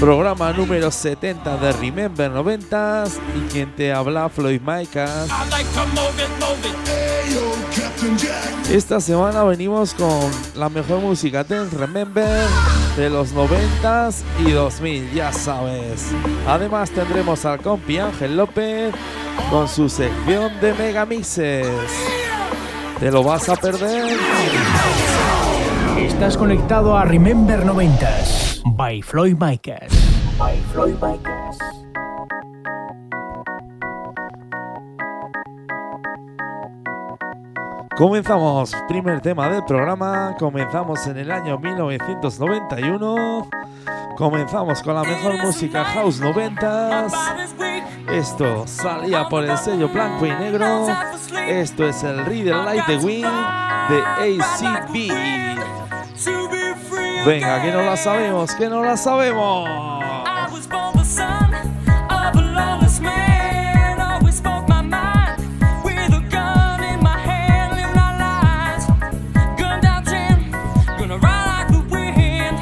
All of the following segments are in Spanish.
Programa número 70 de Remember 90s y quien te habla Floyd Micas. Esta semana venimos con la mejor música Dance Remember de los 90s y 2000, ya sabes. Además tendremos al compi Ángel López con su sección de megamixes. ¿Te lo vas a perder? Estás conectado a Remember 90s by Floyd Micas. By Floyd Micas. Comenzamos, primer tema del programa, comenzamos en el año 1991, comenzamos con la mejor música house 90s, esto salía por el sello blanco y negro, esto es el Reader Light the Wind de ACB. Venga, que no la sabemos, que no la sabemos. I was born the son of a lawless man. Always spoke my mind with a gun in my hand. Live my lives, gun down ten, gonna ride like the wind.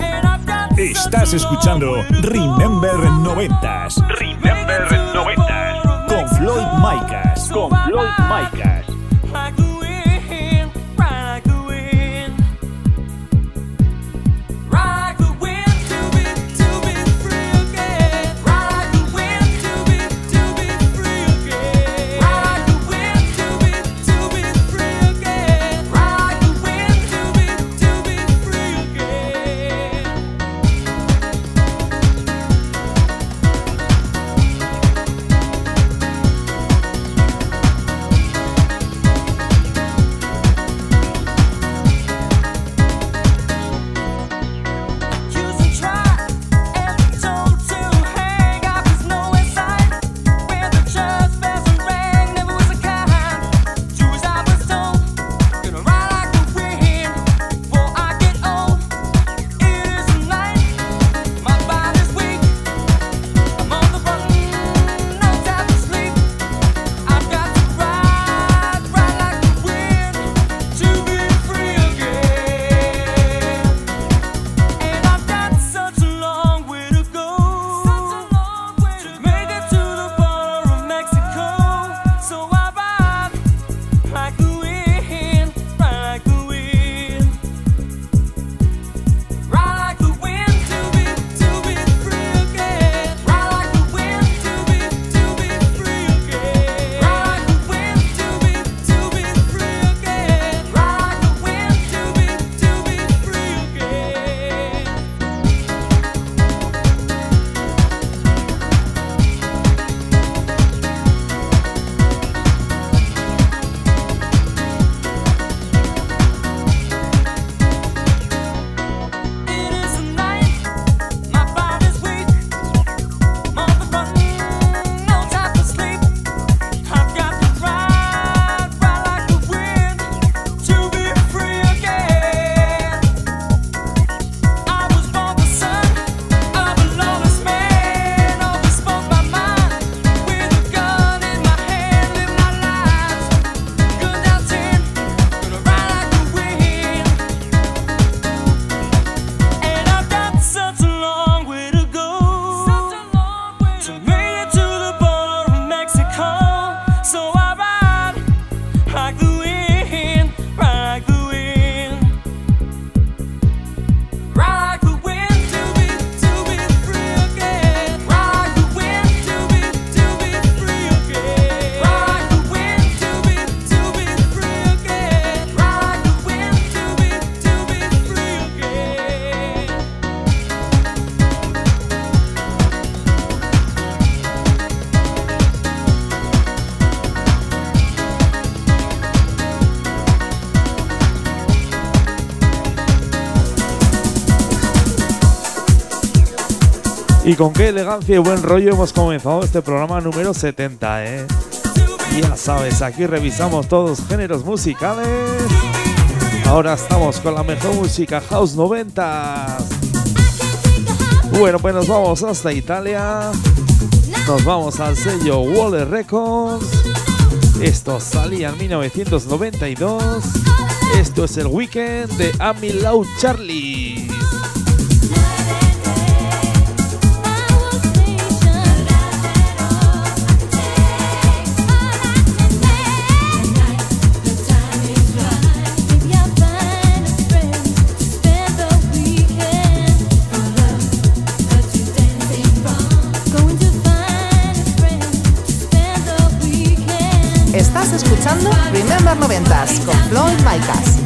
And I've got Estás escuchando Remember 90s Remember 90. con Floyd Micas. Con Floyd Micas. Y con qué elegancia y buen rollo hemos comenzado este programa número 70, ¿eh? Ya sabes, aquí revisamos todos géneros musicales. Ahora estamos con la mejor música House 90. Bueno, pues nos vamos hasta Italia. Nos vamos al sello Waller Records. Esto salía en 1992. Esto es el weekend de Amy Lau Charlie. 90s con Floyd Micas.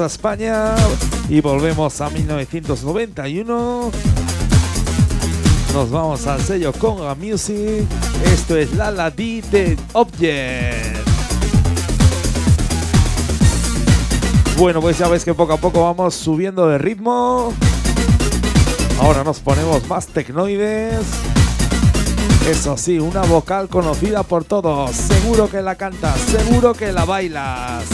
A España y volvemos a 1991. Nos vamos al sello Conga Music. Esto es La La Di de Object. Bueno, pues ya ves que poco a poco vamos subiendo de ritmo. Ahora nos ponemos más tecnoides. Eso sí, una vocal conocida por todos. Seguro que la cantas, seguro que la bailas.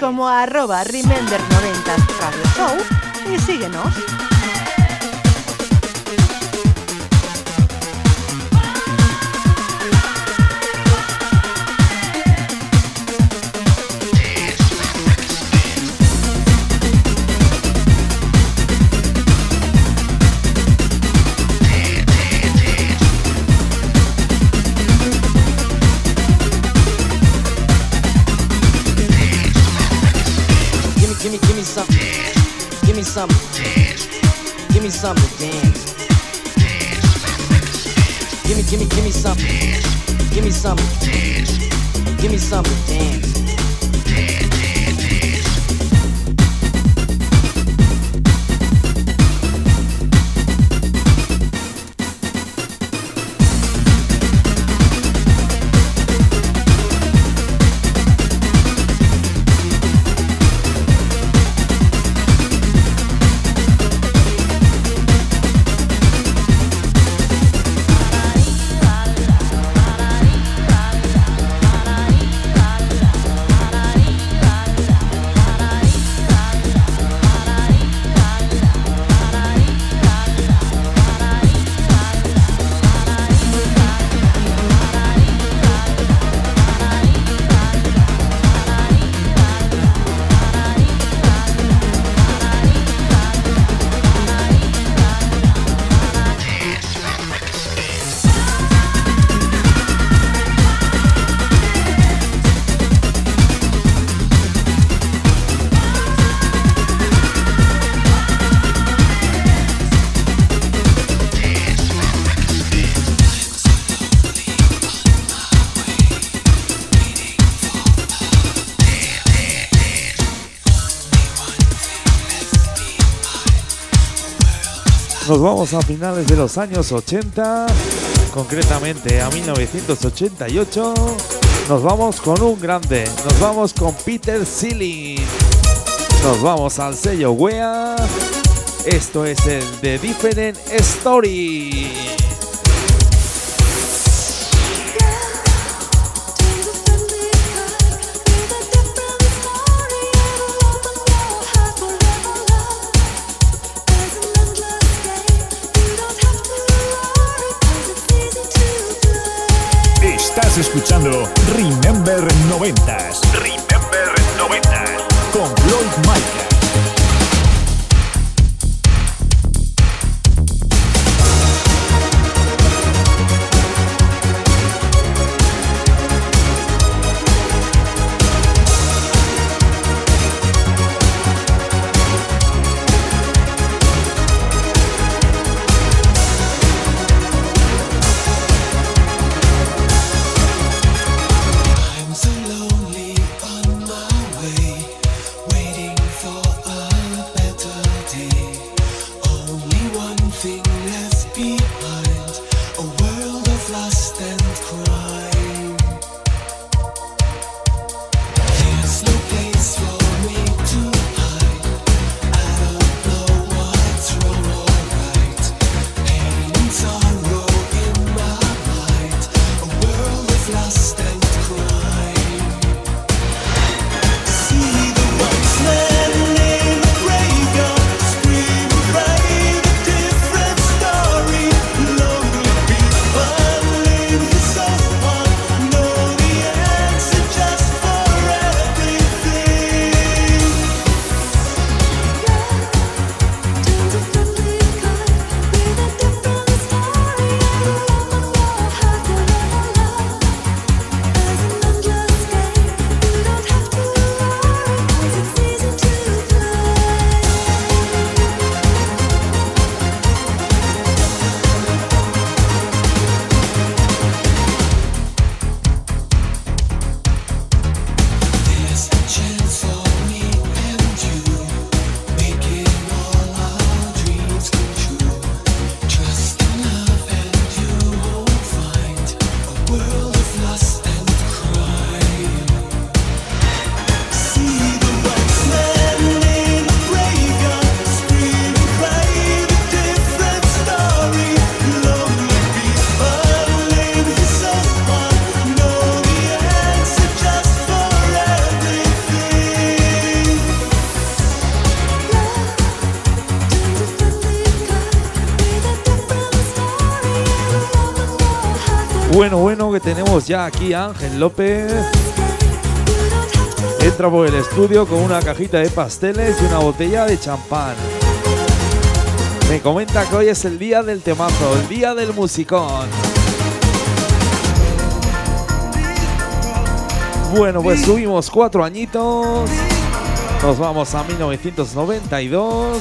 Como arroba Remember 90 Radio Show y síguenos. Give me some to dance. Give me, give me, give me some. Give me some. Give me some to dance. Nos vamos a finales de los años 80, concretamente a 1988. Nos vamos con un grande, nos vamos con Peter Sealing. Nos vamos al sello Wea. Esto es el de Different Story. Bueno, bueno, que tenemos ya aquí a Ángel López. Entra por el estudio con una cajita de pasteles y una botella de champán. Me comenta que hoy es el día del temazo, el día del musicón. Bueno, pues subimos cuatro añitos. Nos vamos a 1992.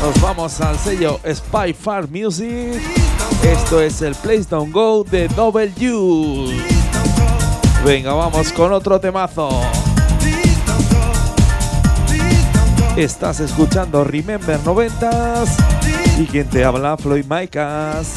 Nos vamos al sello Spy Far Music. Esto es el Place Don't Go de Double Use. Venga, vamos con otro temazo. Estás escuchando Remember 90s y quien te habla Floyd Micas.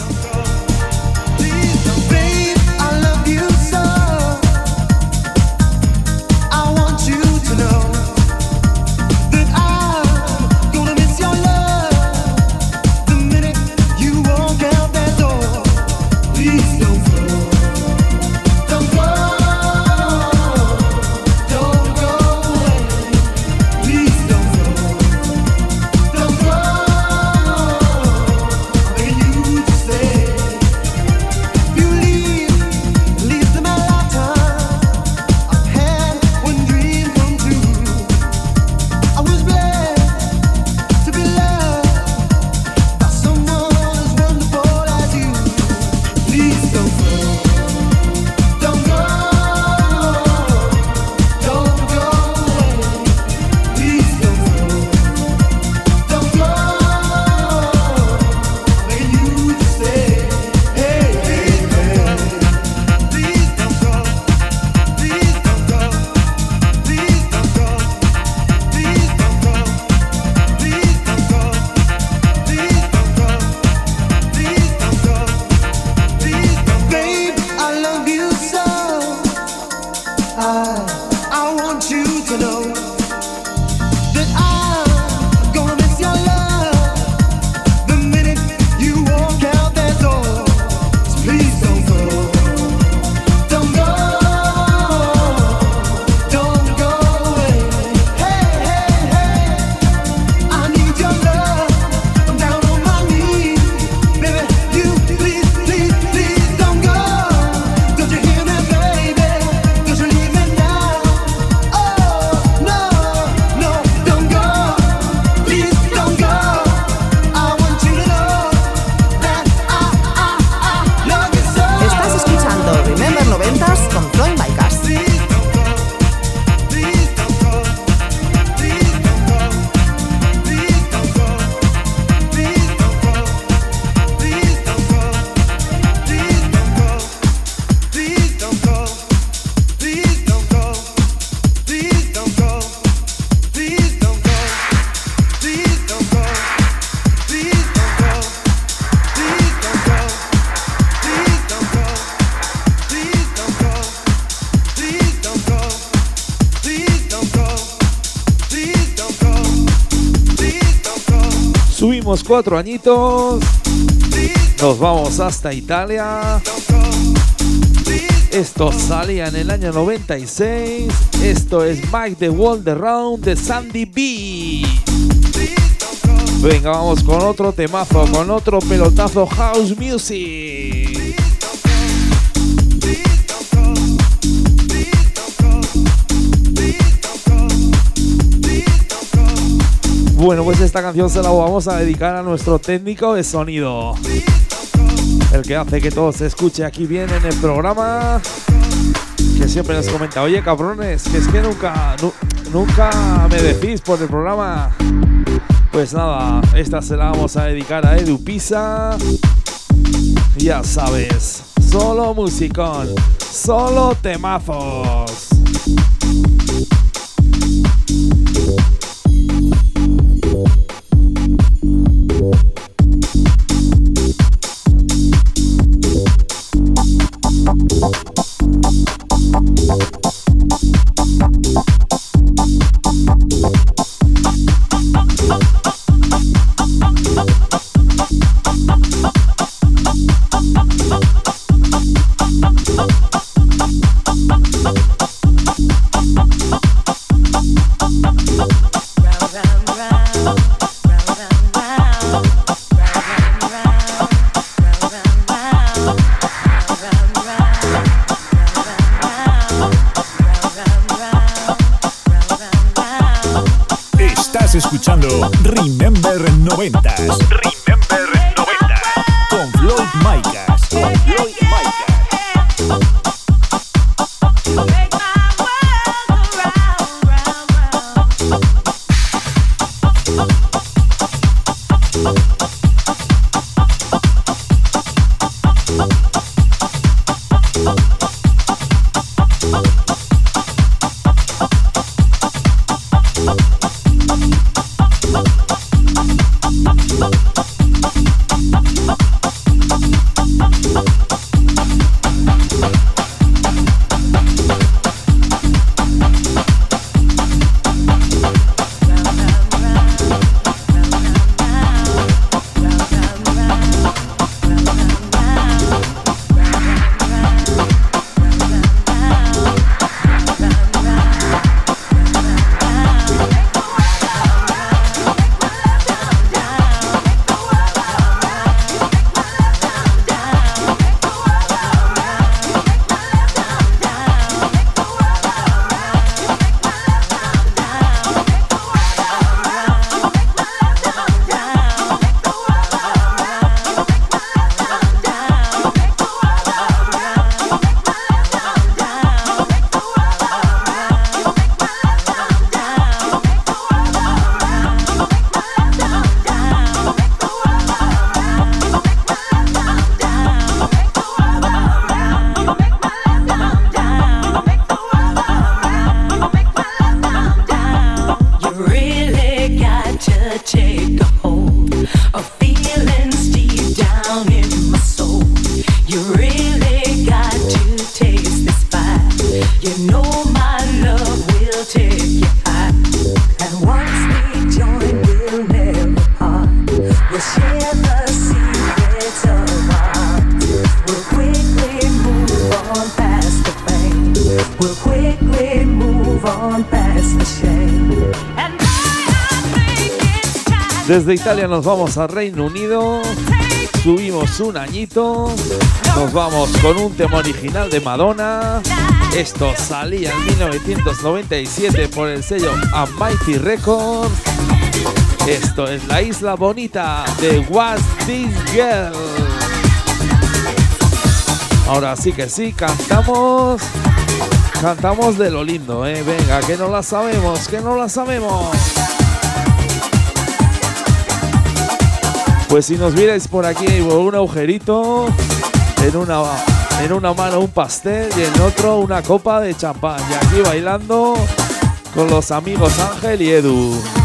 cuatro añitos. Nos vamos hasta Italia. Esto salía en el año 96. Esto es Mike the World Around de Sandy B. Venga, vamos con otro temazo, con otro pelotazo house music. Bueno, pues esta canción se la vamos a dedicar a nuestro técnico de sonido. El que hace que todo se escuche aquí bien en el programa. Que siempre nos comenta, oye cabrones, que es que nunca, nunca me decís por el programa. Pues nada, esta se la vamos a dedicar a Edu Pisa. Ya sabes, solo musicón, solo temazos. Desde Italia nos vamos a Reino Unido. Subimos un añito. Nos vamos con un tema original de Madonna. Esto salía en 1997 por el sello Almighty Records. Esto es la isla bonita de What's This Girl. Ahora sí que sí, cantamos. Cantamos de lo lindo. ¿eh? Venga, que no la sabemos, que no la sabemos. Pues si nos miráis por aquí por un agujerito, en una, en una mano un pastel y en otro una copa de champán. Y aquí bailando con los amigos Ángel y Edu.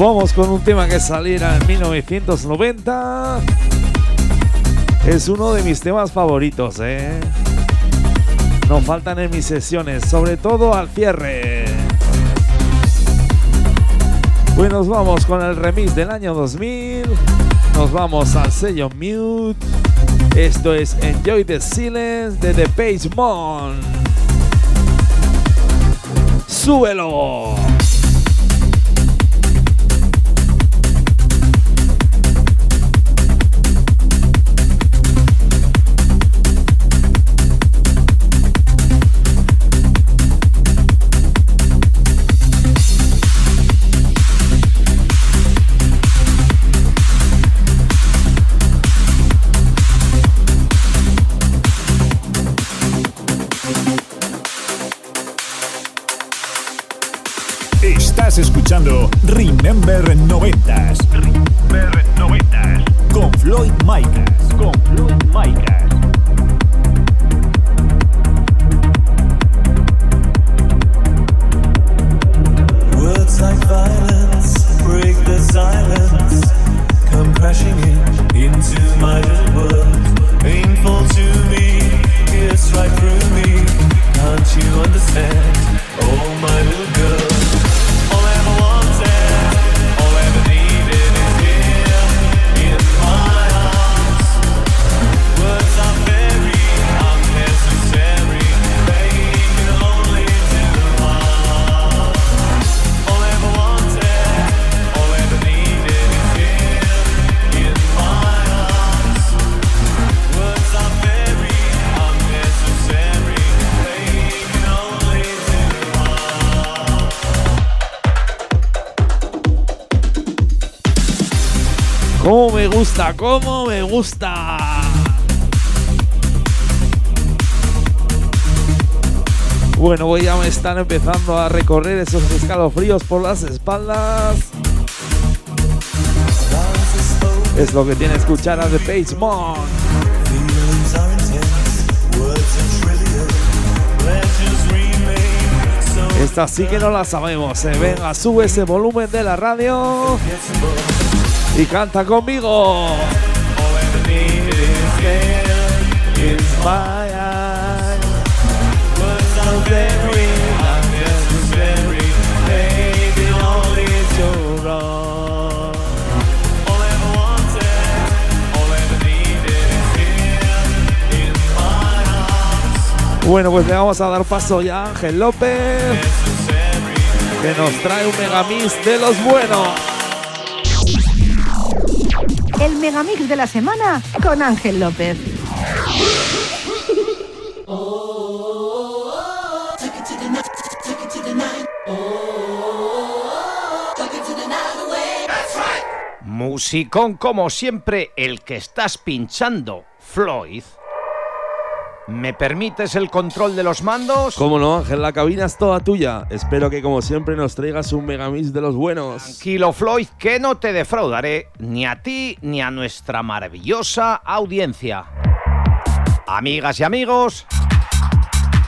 Vamos con un tema que saliera en 1990. Es uno de mis temas favoritos, ¿eh? No faltan en mis sesiones, sobre todo al cierre. Pues nos vamos con el remix del año 2000. Nos vamos al sello Mute. Esto es Enjoy the Silence de The Page Mon. ¡Súbelo! Floyd Micas. Con Floyd Micas. ¡Cómo me gusta! Bueno, voy ya me están empezando a recorrer esos escalofríos por las espaldas. Es lo que tiene escuchar a The Page Mon. Feelings are intense, words are trivial, pleasures remain so Esta sí que no la sabemos. eh. Venga, sube ese volumen de la radio. Y canta conmigo. Bueno, pues le vamos a dar paso ya a Ángel López, que nos trae un megamix de los buenos. El megamix de la semana con Ángel López. Musicón como siempre el que estás pinchando, Floyd. ¿Me permites el control de los mandos? Cómo no, Ángel, la cabina es toda tuya. Espero que como siempre nos traigas un megamix de los buenos. Tranquilo, Floyd, que no te defraudaré ni a ti ni a nuestra maravillosa audiencia. Amigas y amigos,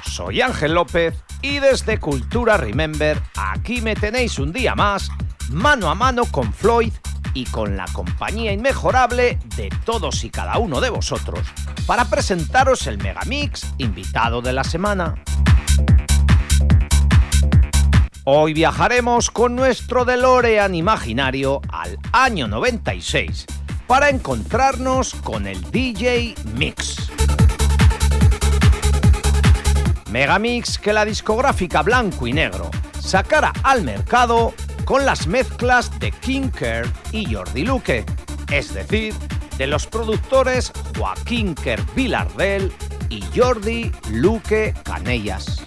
soy Ángel López y desde Cultura Remember aquí me tenéis un día más, mano a mano con Floyd y con la compañía inmejorable de todos y cada uno de vosotros para presentaros el Megamix invitado de la semana. Hoy viajaremos con nuestro DeLorean imaginario al año 96 para encontrarnos con el DJ Mix. Megamix que la discográfica Blanco y Negro sacara al mercado con las mezclas de King Kerr y Jordi Luque, es decir, de los productores Joaquín Kerr Vilardell y Jordi Luque Canellas.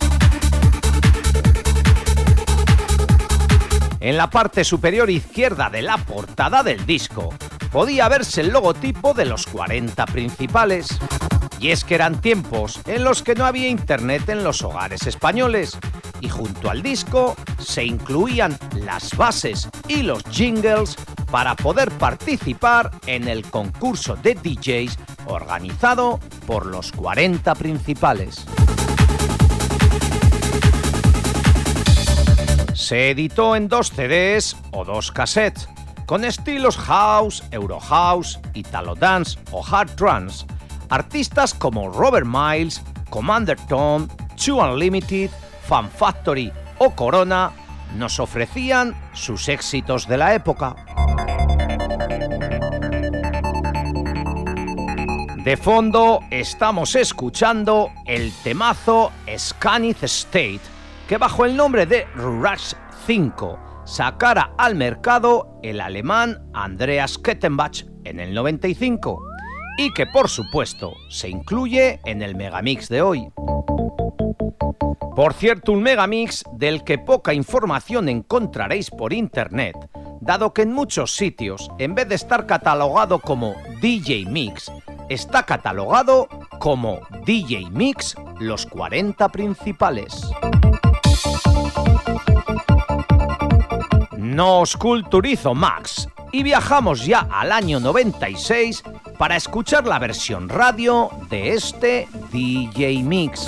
En la parte superior izquierda de la portada del disco podía verse el logotipo de los 40 principales. Y es que eran tiempos en los que no había internet en los hogares españoles y junto al disco se incluían las bases y los jingles para poder participar en el concurso de DJs organizado por los 40 principales. Se editó en dos CDs o dos cassettes, con estilos house, Eurohouse, Italo Dance o Hard Trance. Artistas como Robert Miles, Commander Tom, Two Unlimited, Fan Factory o Corona nos ofrecían sus éxitos de la época. De fondo estamos escuchando el temazo Scanith State, que bajo el nombre de Rush 5 sacara al mercado el alemán Andreas Kettenbach en el 95 y que por supuesto se incluye en el megamix de hoy. Por cierto, un megamix del que poca información encontraréis por internet, dado que en muchos sitios, en vez de estar catalogado como DJ Mix, está catalogado como DJ Mix los 40 principales. Nos culturizo Max y viajamos ya al año 96 para escuchar la versión radio de este DJ Mix.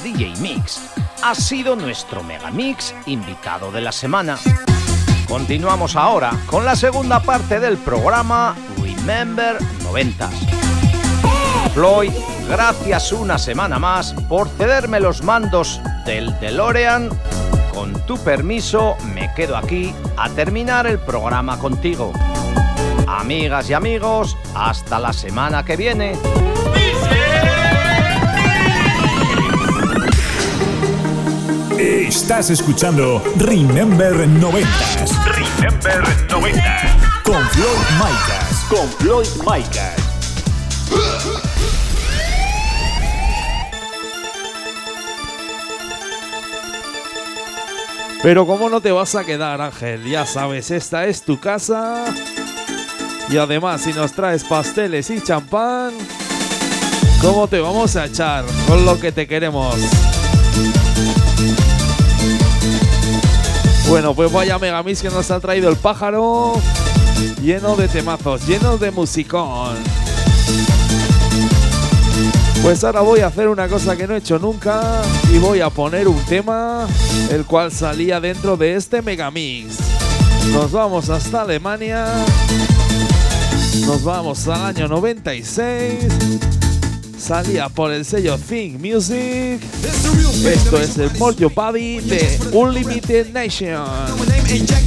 DJ Mix ha sido nuestro Megamix invitado de la semana. Continuamos ahora con la segunda parte del programa Remember 90. Floyd, gracias una semana más por cederme los mandos del DeLorean. Con tu permiso, me quedo aquí a terminar el programa contigo. Amigas y amigos, hasta la semana que viene. Estás escuchando Remember 90. Remember 90. Con Floyd Micas. Con Floyd Micas. Pero ¿cómo no te vas a quedar, Ángel? Ya sabes, esta es tu casa. Y además, si nos traes pasteles y champán, ¿cómo te vamos a echar con lo que te queremos? Bueno, pues vaya Megamix que nos ha traído el pájaro. Lleno de temazos, lleno de musicón. Pues ahora voy a hacer una cosa que no he hecho nunca y voy a poner un tema el cual salía dentro de este Megamix. Nos vamos hasta Alemania. Nos vamos al año 96. Salía por el sello Think Music. Esto es el More Your Body de Unlimited Nation. name ain't Jack,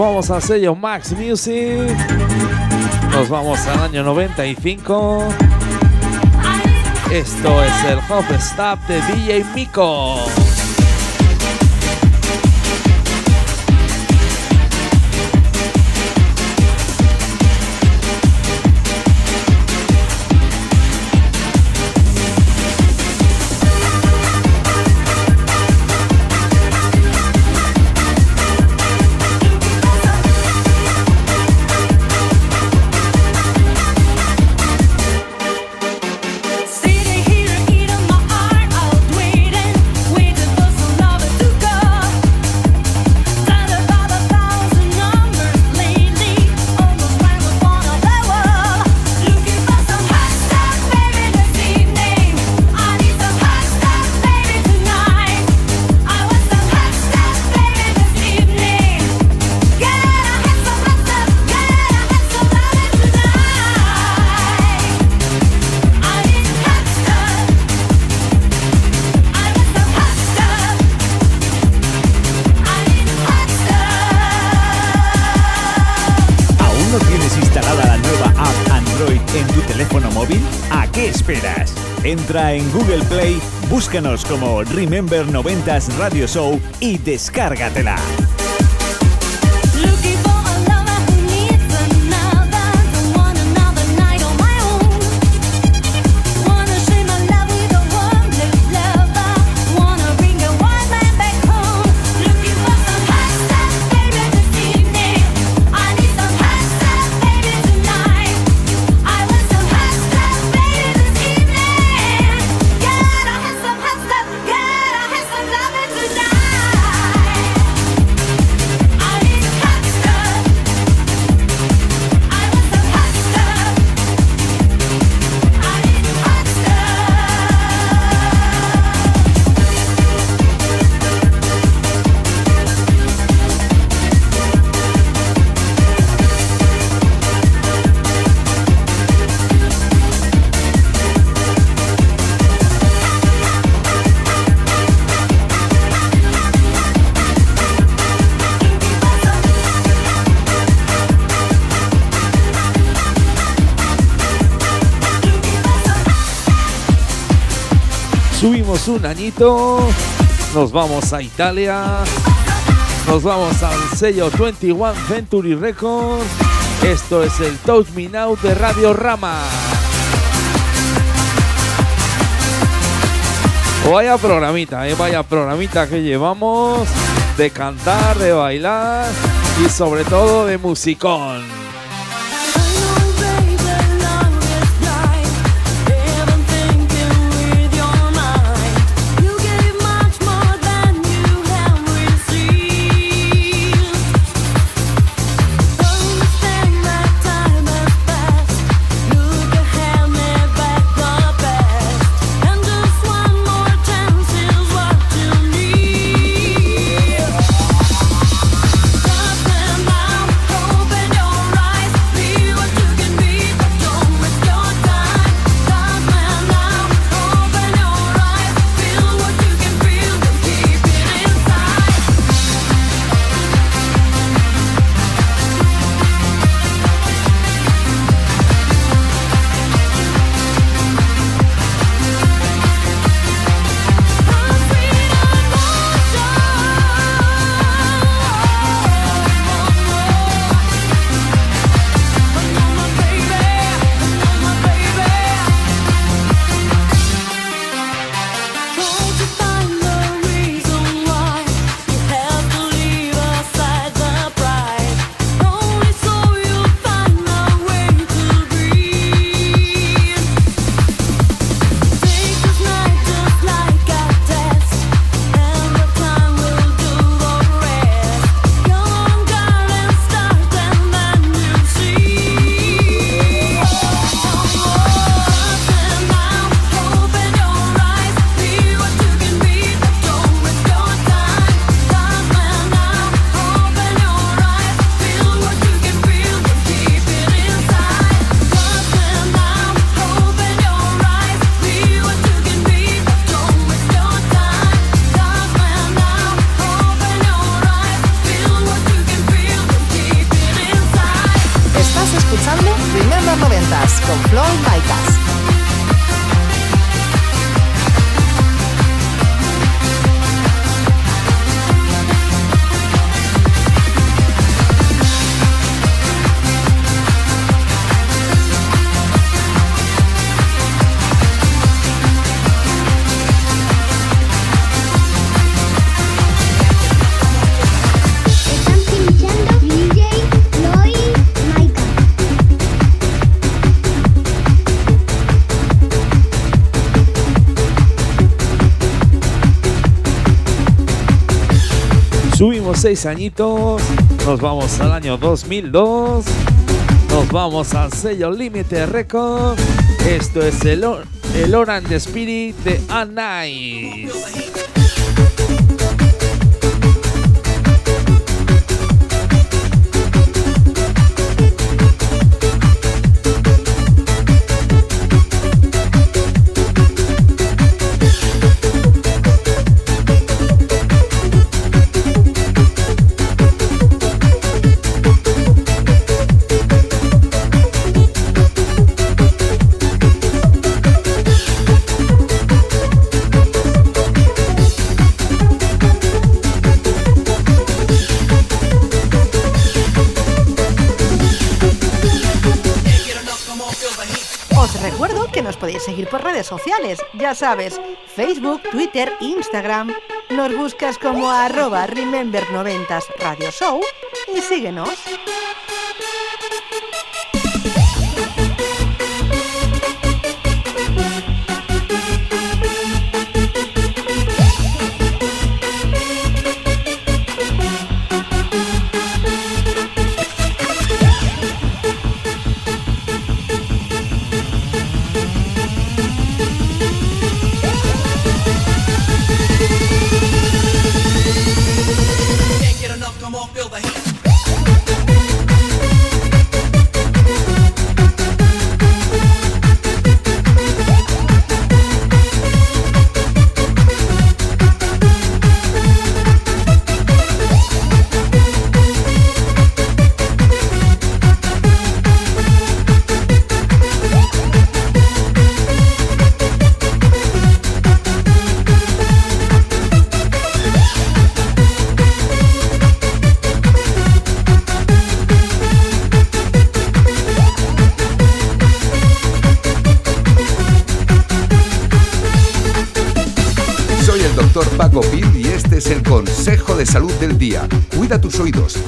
Vamos al sello Max Music. Nos vamos al año 95. Esto es el Hop Stop de DJ Miko. Entra en Google Play, búscanos como Remember 90s Radio Show y descárgatela. Un añito, nos vamos a Italia, nos vamos al sello 21 Century Records. Esto es el Touch Me Now de Radio Rama. Vaya programita, eh, vaya programita que llevamos de cantar, de bailar y sobre todo de musicón. Seis añitos, nos vamos al año 2002, nos vamos al sello Límite Record. Esto es el, el Orange Spirit de recuerdo podéis seguir por redes sociales, ya sabes, Facebook, Twitter, Instagram. Nos buscas como arroba Remember90s Radio Show y síguenos.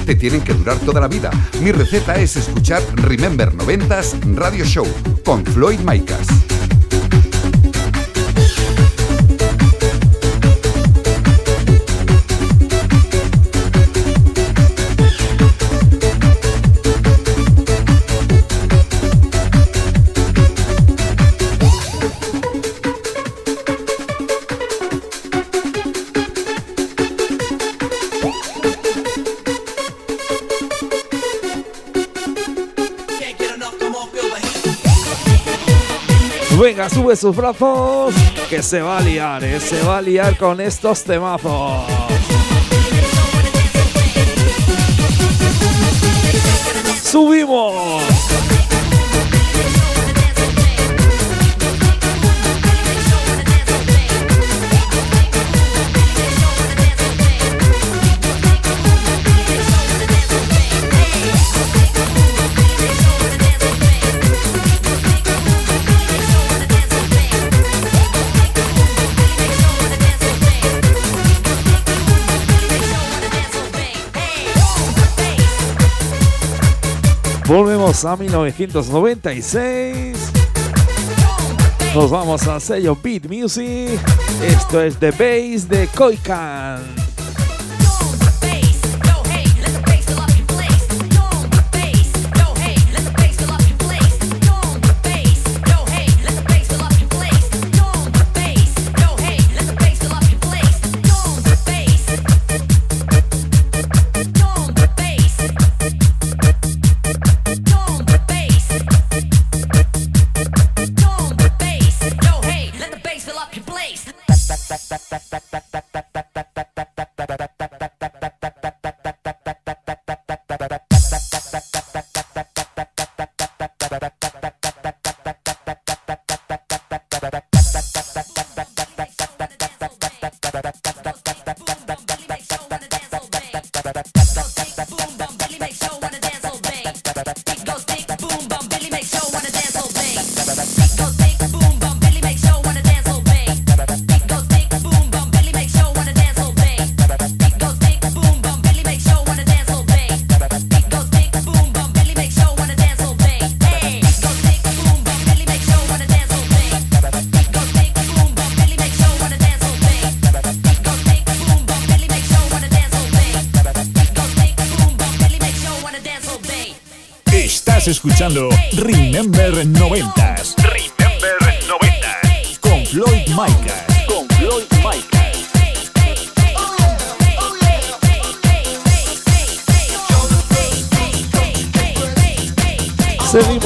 Te tienen que durar toda la vida. Mi receta es escuchar Remember 90s Radio Show con Floyd Micas. Sube sus brazos, que se va a liar, ¿eh? se va a liar con estos temazos. ¡Subimos! Volvemos a 1996. Nos vamos al sello Beat Music. Esto es The Bass de Koikan.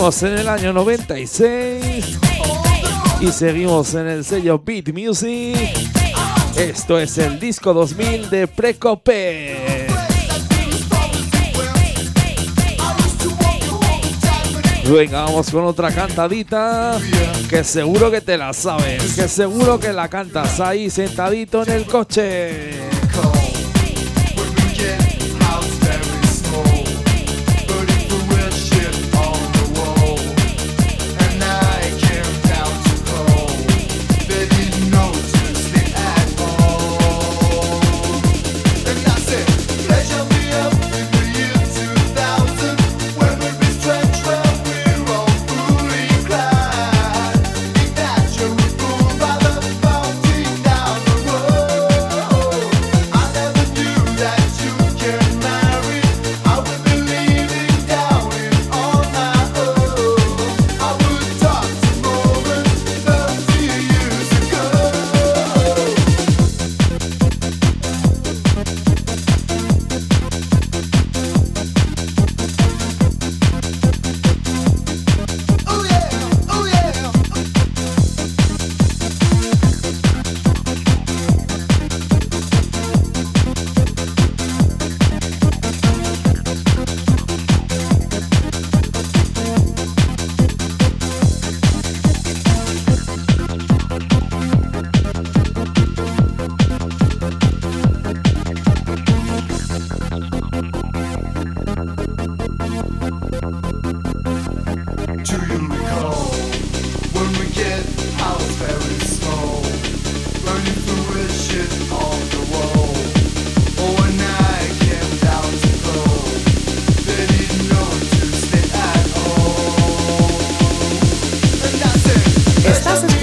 En el año 96 y seguimos en el sello Beat Music. Esto es el disco 2000 de Precope. Venga, vamos con otra cantadita que seguro que te la sabes, que seguro que la cantas ahí sentadito en el coche.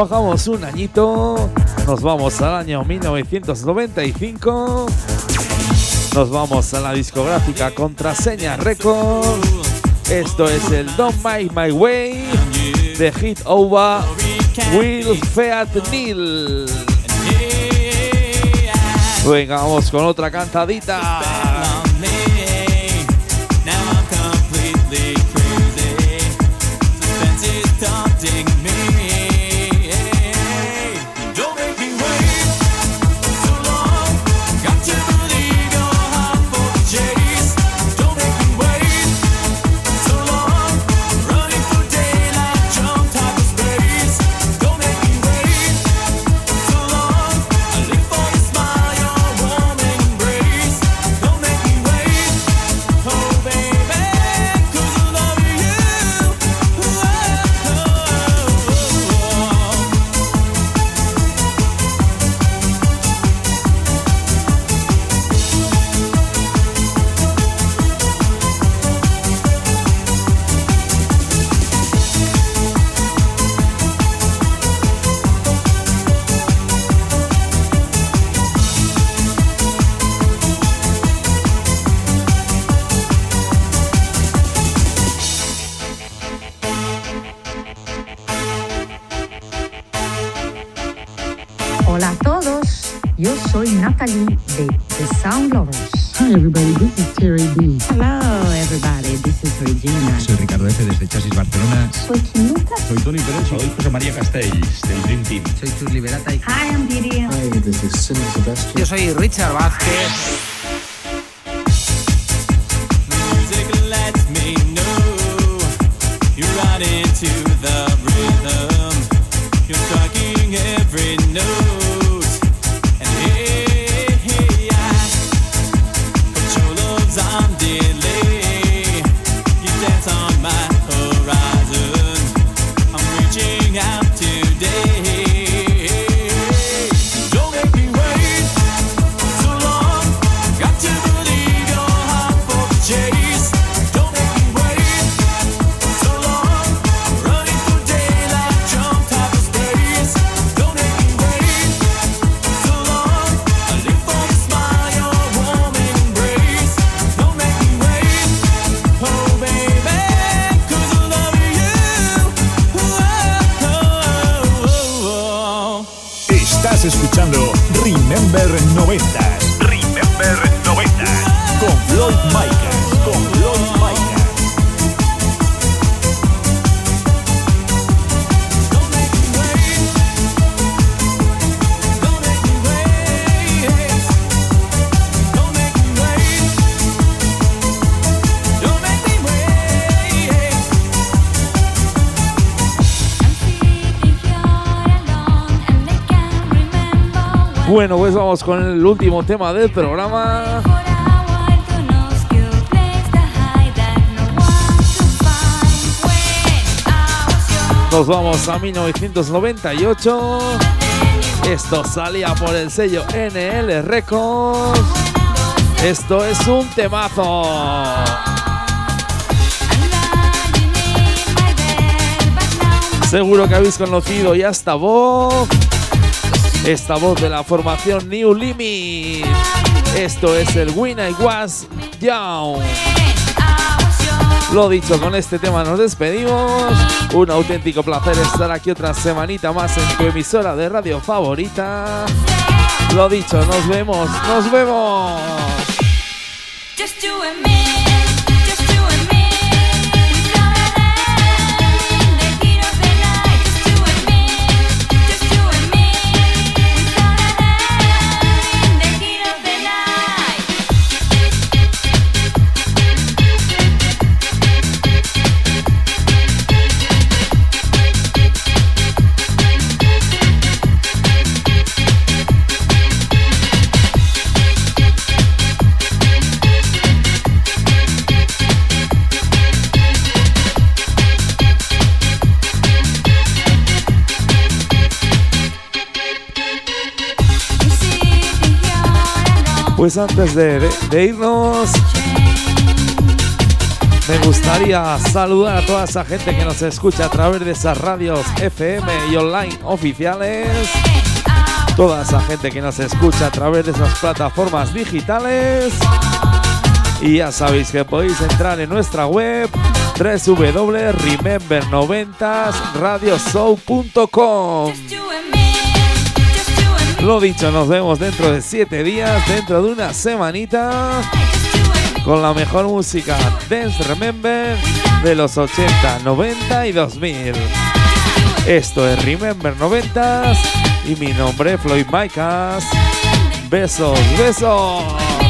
Bajamos un añito, nos vamos al año 1995, nos vamos a la discográfica Contraseña Records. Esto es el Don't Make My Way de Hit Over Will Feat Neil. Venga, vamos con otra cantadita. The Sound Lovers. Hi everybody, this is Terry B. Hello everybody, this is Regina. Soy Ricardo F. desde Chasis Barcelona. Soy Chinuta. Soy Tony Pérez. Soy José María Castells, del Dream Team. Soy Chus Liberata. Hi, I'm Didi. Hi, this is Sebastian. Yo soy Richard Vázquez. Bueno, pues vamos con el último tema del programa. Nos vamos a 1998. Esto salía por el sello NL Records. Esto es un temazo. Seguro que habéis conocido ya esta voz. Esta voz de la formación New Limit. Esto es el Win I Was Young. Lo dicho, con este tema nos despedimos. Un auténtico placer estar aquí otra semanita más en tu emisora de radio favorita. Lo dicho, nos vemos, nos vemos. Pues antes de, irnos, me gustaría saludar a toda esa gente que nos escucha a través de esas radios FM y online oficiales. Toda esa gente que nos escucha a través de esas plataformas digitales. Y ya sabéis que podéis entrar en nuestra web www.remember90sradioshow.com. Lo dicho, nos vemos dentro de 7 días, dentro de una semanita, con la mejor música Dance Remember de los 80, 90 y 2000. Esto es Remember 90 y mi nombre es Floyd Micas. Besos, besos.